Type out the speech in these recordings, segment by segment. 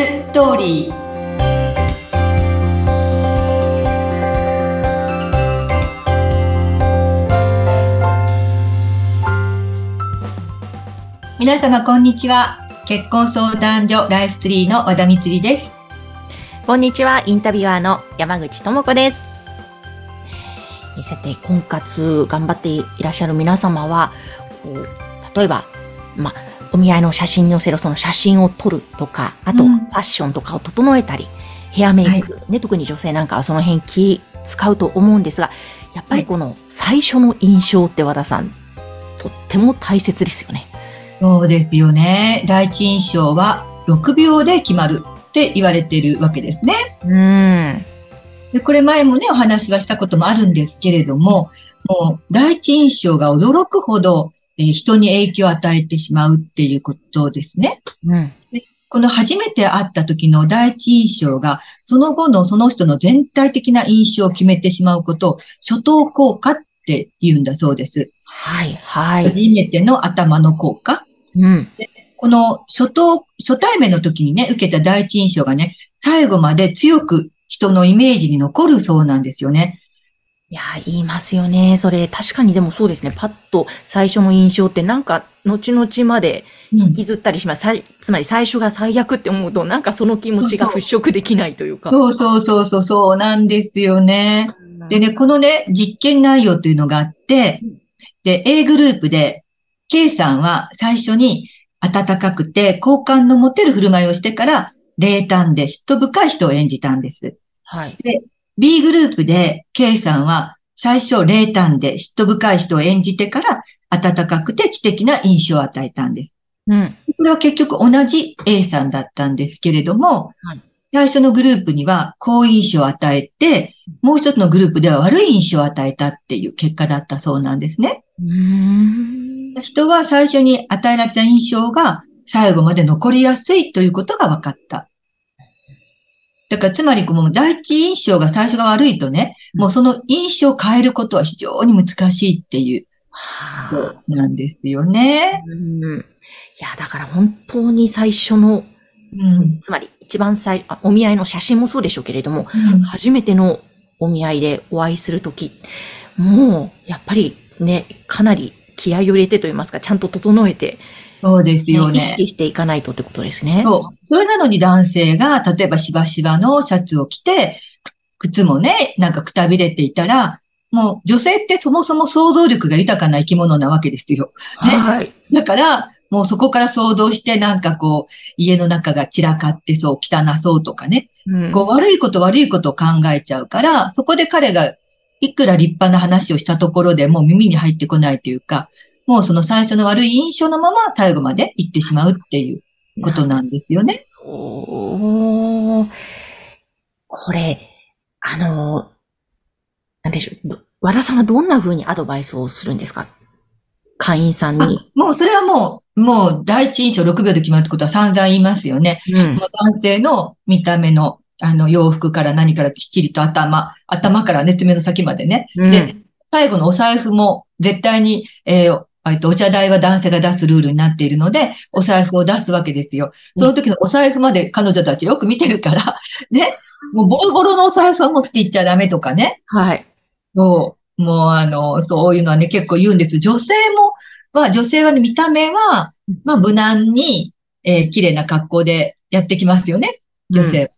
ストーリー皆様こんにちは結婚相談所ライフツリーの和田光ですこんにちはインタビュアーの山口智子ですさて婚活頑張っていらっしゃる皆様は例えばまあお見合いの写真に載せるその写真を撮るとか、あと、ファッションとかを整えたり、ヘアメイク、はい、ね、特に女性なんかはその辺気使うと思うんですが、やっぱりこの最初の印象って和田さん、とっても大切ですよね。そうですよね。第一印象は6秒で決まるって言われているわけですね。うん。で、これ前もね、お話はしたこともあるんですけれども、もう第一印象が驚くほどえ人に影響を与えてしまうっていうことですね。うん、でこの初めて会った時の第一印象が、その後のその人の全体的な印象を決めてしまうことを、初等効果って言うんだそうです。はい、はい。初めての頭の効果。うん。でこの初等、初対面の時にね、受けた第一印象がね、最後まで強く人のイメージに残るそうなんですよね。いや、言いますよね。それ、確かにでもそうですね。パッと最初の印象ってなんか、後々まで引きずったりします。うん、つまり最初が最悪って思うと、なんかその気持ちが払拭できないというか。そうそうそうそう、そうなんですよね。でね、このね、実験内容というのがあって、で、A グループで、K さんは最初に温かくて好感の持てる振る舞いをしてから、冷淡で嫉妬深い人を演じたんです。はい。で、B グループで K さんは最初冷淡で嫉妬深い人を演じてから温かくて知的な印象を与えたんです。うん。これは結局同じ A さんだったんですけれども、はい、最初のグループには好印象を与えて、もう一つのグループでは悪い印象を与えたっていう結果だったそうなんですね。うん人は最初に与えられた印象が最後まで残りやすいということが分かった。だからつまりこの第一印象が最初が悪いとね、もうその印象を変えることは非常に難しいっていう、なんですよね。うん、いや、だから本当に最初の、うん、つまり一番最、お見合いの写真もそうでしょうけれども、うん、初めてのお見合いでお会いするとき、もう、やっぱりね、かなり気合を入れてと言いますか、ちゃんと整えて、そうですよね。意識していかないとってことですね。そう。それなのに男性が、例えばしばしばのシャツを着て、靴もね、なんかくたびれていたら、もう女性ってそもそも想像力が豊かな生き物なわけですよ。ね、はい。だから、もうそこから想像してなんかこう、家の中が散らかってそう、汚そうとかね。うん、こう悪いこと悪いことを考えちゃうから、そこで彼がいくら立派な話をしたところでも耳に入ってこないというか、もうその最初の悪い印象のまま最後まで行ってしまうっていうことなんですよね。おこれ、あの、なんでしょう。和田さんはどんな風にアドバイスをするんですか？会員さんに。もうそれはもう、もう第一印象6秒で決まるってことは散々言いますよね。うん、男性の見た目のあの洋服から何からきっちりと頭、頭からね、爪の先までね。うん、で、最後のお財布も絶対に、えー、えっと、お茶代は男性が出すルールになっているので、お財布を出すわけですよ。その時のお財布まで彼女たちよく見てるから、ね。もうボロボロのお財布は持っていっちゃダメとかね。はい。そう。もうあの、そういうのはね、結構言うんです。女性も、まあ女性はね、見た目は、まあ無難に、えー、綺麗な格好でやってきますよね。女性は。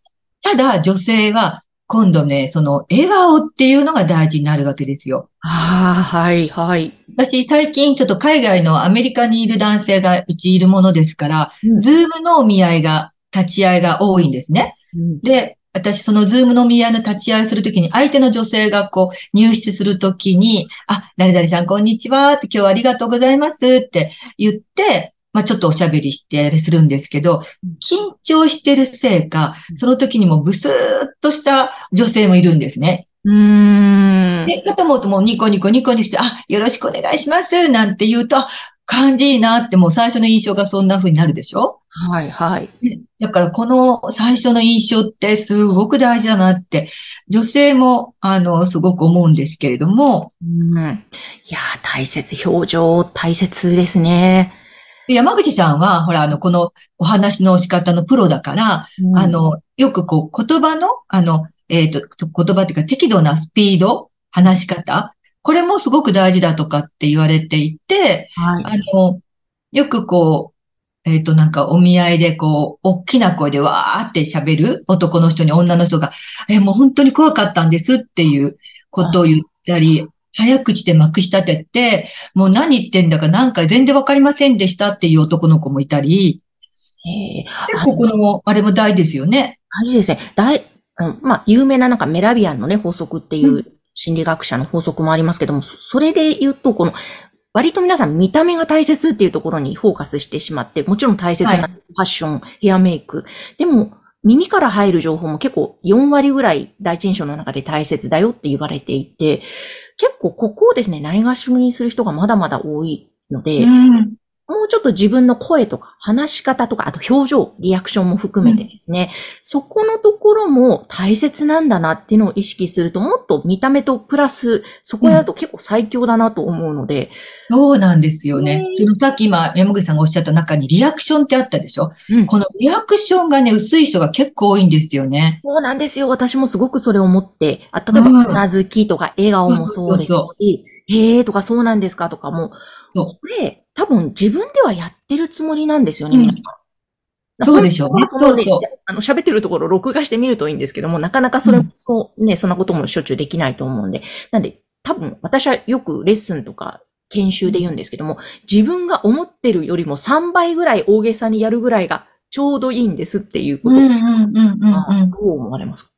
うん、ただ、女性は今度ね、その笑顔っていうのが大事になるわけですよ。ああ、はい、はい。私、最近ちょっと海外のアメリカにいる男性がうちいるものですから、うん、ズームのお見合いが、立ち会いが多いんですね。うん、で、私、そのズームの見合いの立ち会いするときに、相手の女性がこう、入室するときに、あ、誰々さん、こんにちはって、今日はありがとうございますって言って、まあ、ちょっとおしゃべりしてするんですけど、緊張してるせいか、その時にもブスーっとした女性もいるんですね。うん。で、かと思うともうニコニコニコにして、あ、よろしくお願いします、なんて言うと、感じいいなってもう最初の印象がそんな風になるでしょ？はい、はい。だからこの最初の印象ってすごく大事だなって、女性も、あの、すごく思うんですけれども。うん。いや、大切、表情大切ですね。で山口さんは、ほら、あの、このお話の仕方のプロだから、うんあ、の、よくこう、言葉の、あの、えっ、と、言葉っていうか適度なスピード、話し方、これもすごく大事だとかって言われていて、はい。あの、よくこう、えっ、と、なんかお見合いでこう、大きな声でわーって喋る男の人に女の人が、え、もう本当に怖かったんですっていうことを言ったり、早口でまくし立てて、もう何言ってんだかなんか全然わかりませんでしたっていう男の子もいたり、ええ結構この、あれも大事ですよね。大事ですね。大、うんまあ、有名ななんかメラビアンのね、法則っていうう心理学者の法則もありますけども、そそれで言うと、この、割と皆さん見た目が大切っていうところにフォーカスしてしまって、もちろん大切なはファッション、ヘアメイク。でも、耳から入る情報も結構4割ぐらい第一印象の中で大切だよって言われていて、結構ここをですね、ないがしろにする人がまだまだ多いので、うん。もうちょっと自分の声とか話し方とか、あと表情、リアクションも含めてですね、そこのところも大切なんだなっていうのを意識すると、もっと見た目とプラス、そこやると結構最強だなと思うので、そうなんですよね。ね。そのさっき今、山口さんがおっしゃった中にリアクションってあったでしょ？うん。このリアクションがね、薄い人が結構多いんですよね。そうなんですよ。私もすごくそれを思って、あ例えば、うん。うなずきとか笑顔もそうですし、へーとかそうなんですかとかも、これ、多分自分ではやってるつもりなんですよね、うん皆さん。そうでしょうねそうそうあの、喋ってるところを録画してみるといいんですけども、なかなかそれも、うんそう、ね、そんなこともしょっちゅうできないと思うんで。なんで、多分、私はよくレッスンとか、研修で言うんですけども、自分が思ってるよりも3倍ぐらい大げさにやるぐらいがちょうどいいんですっていうこと。うんうんうんうんうん。どう思われますか？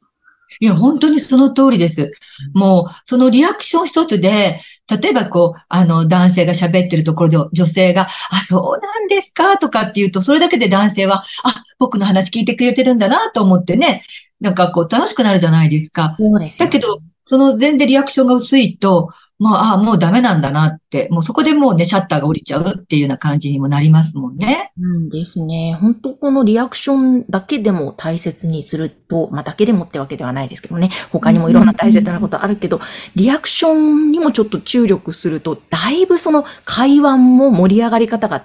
いや、本当にその通りです。もう、そのリアクション一つで、例えばこう、あの、男性が喋ってるところで女性が、あ、そうなんですか？とかって言うと、それだけで男性は、あ、僕の話聞いてくれてるんだなと思ってね、なんかこう、楽しくなるじゃないですか。そうですよだけど、その全然リアクションが薄いと、まあ、あ、もうダメなんだなって、もうそこでもうね、シャッターが降りちゃうっていうような感じにもなりますもんね。うんですね。本当このリアクションだけでも大切にすると、まあだけでもってわけではないですけどね。他にもいろんな大切なことあるけど、リアクションにもちょっと注力すると、だいぶその会話も盛り上がり方が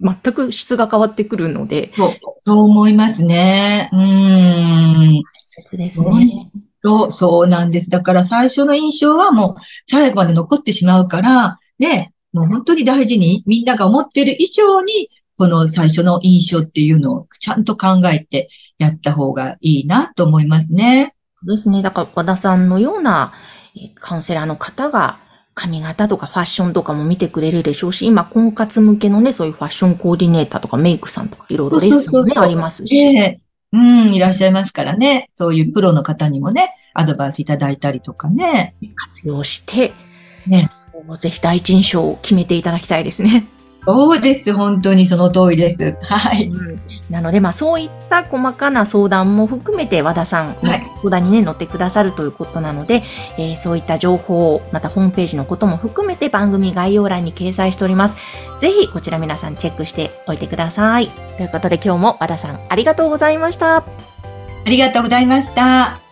全く質が変わってくるので、そう、そう思いますね。うーん。大切ですね。そう、そうなんです。だから最初の印象はもう最後まで残ってしまうから、ね、もう本当に大事にみんなが思っている以上に、この最初の印象っていうのをちゃんと考えてやった方がいいなと思いますね。ですね。だから和田さんのようなえーカウンセラーの方が、髪型とかファッションとかも見てくれるでしょうし、今、婚活向けのね、そういうファッションコーディネーターとかメイクさんとかいろいろレッスンもね、そうそうそうそうありますし。ええうん、いらっしゃいますからね。そういうプロの方にもね、アドバイスいただいたりとかね。活用して、ねもうぜひ第一印象を決めていただきたいですね。そうです。本当にその通りです。はい。なので、まあそういった細かな相談も含めて和田さんのはい相談にね、乗ってくださるということなので、えーそういった情報を、またホームページのことも含めて番組概要欄に掲載しております。ぜひこちら皆さんチェックしておいてください。ということで今日も和田さんありがとうございました。ありがとうございました。